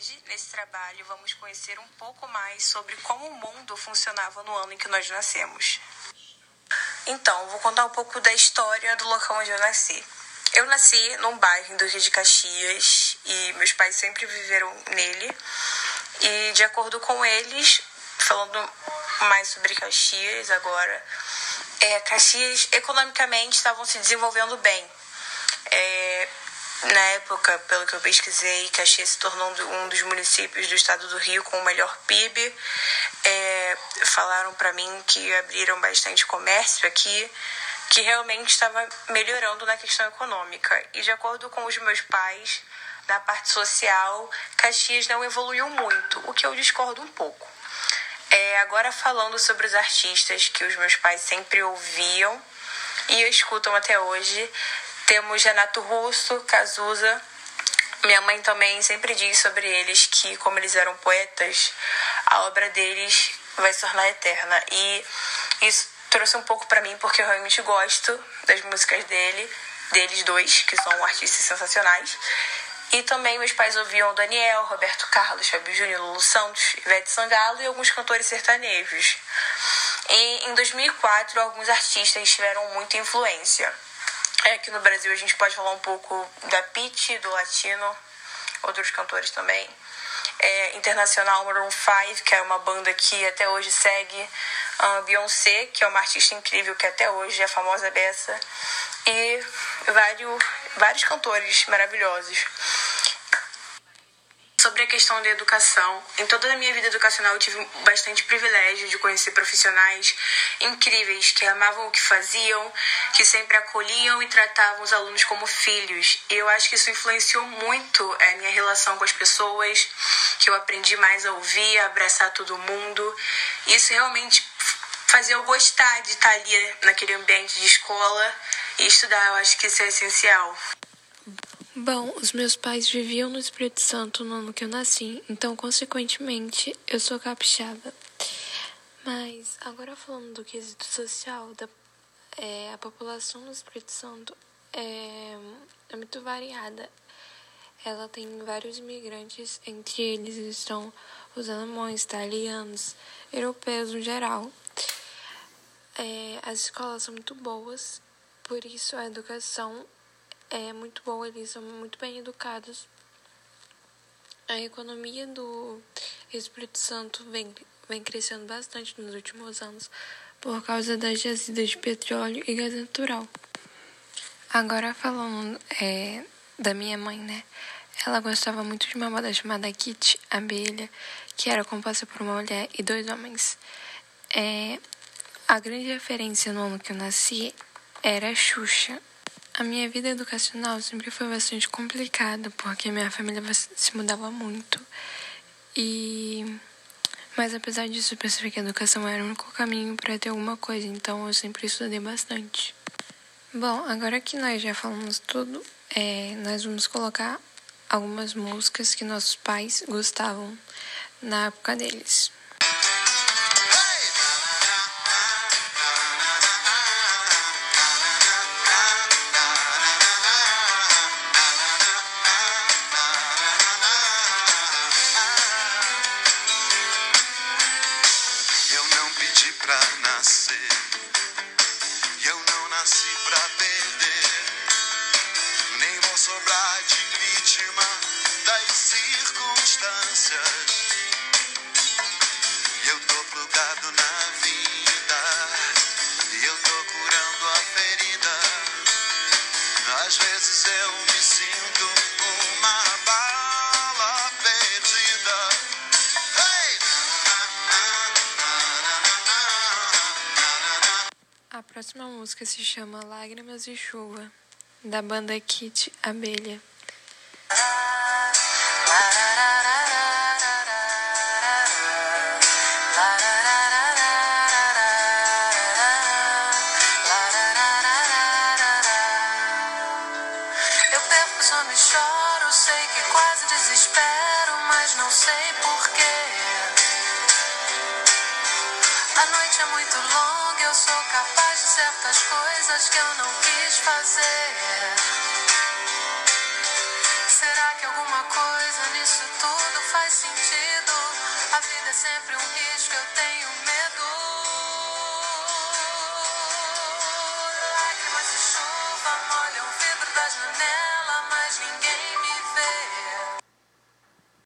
Hoje, nesse trabalho, vamos conhecer um pouco mais sobre como o mundo funcionava no ano em que nós nascemos. Então, vou contar um pouco da história do local onde eu nasci. Eu nasci num bairro do Rio de Caxias e meus pais sempre viveram nele. E de acordo com eles, falando mais sobre Caxias agora, é, Caxias economicamente estavam se desenvolvendo bem. É, na época, pelo que eu pesquisei, Caxias se tornou um dos municípios do estado do Rio com o melhor PIB. É, falaram para mim que abriram bastante comércio aqui, que realmente estava melhorando na questão econômica. E de acordo com os meus pais, na parte social, Caxias não evoluiu muito, o que eu discordo um pouco. É, agora falando sobre os artistas que os meus pais sempre ouviam e escutam até hoje, temos Renato Russo, Cazuza. Minha mãe também sempre diz sobre eles que, como eles eram poetas, a obra deles vai se tornar eterna. E isso trouxe um pouco para mim porque eu realmente gosto das músicas dele, deles dois, que são artistas sensacionais. E também meus pais ouviam Daniel, Roberto Carlos, Fábio Júnior, Lulu Santos, Ivete Sangalo e alguns cantores sertanejos. E em 2004, alguns artistas tiveram muita influência. É, aqui no Brasil a gente pode falar um pouco da Pitty, do Latino, outros cantores também. É, internacional Maroon 5, que é uma banda que até hoje segue. Uh, Beyoncé, que é uma artista incrível que até hoje é famosa dessa. E vários, vários cantores maravilhosos sobre a questão da educação. Em toda a minha vida educacional eu tive bastante privilégio de conhecer profissionais incríveis que amavam o que faziam, que sempre acolhiam e tratavam os alunos como filhos. E eu acho que isso influenciou muito a minha relação com as pessoas, que eu aprendi mais a ouvir, a abraçar todo mundo. Isso realmente fazia eu gostar de estar ali naquele ambiente de escola e estudar. Eu acho que isso é essencial. Bom, os meus pais viviam no Espírito Santo no ano que eu nasci, então, consequentemente, eu sou capixaba. Mas, agora falando do quesito social, da, é, a população no Espírito Santo é, é muito variada. Ela tem vários imigrantes, entre eles estão os alemães, italianos, europeus no geral. É, as escolas são muito boas, por isso a educação é muito boa, eles são muito bem educados. A economia do Espírito Santo vem, vem crescendo bastante nos últimos anos por causa das jazidas de petróleo e gás natural. Agora falando é, da minha mãe, né? Ela gostava muito de uma moda chamada Kit Abelha, que era composta por uma mulher e dois homens. É, a grande referência no ano que eu nasci era Xuxa, a minha vida educacional sempre foi bastante complicada, porque minha família se mudava muito. E mas apesar disso, eu percebi que a educação era o único caminho para ter alguma coisa, então eu sempre estudei bastante. Bom, agora que nós já falamos tudo, é, nós vamos colocar algumas músicas que nossos pais gostavam na época deles. Para nascer. Próxima música se chama Lágrimas e Chuva, da banda Kit Abelha. Eu perco, só me choro, sei tantas coisas que eu não quis fazer. Será que alguma coisa nisso tudo faz sentido? A vida é sempre um risco, eu tenho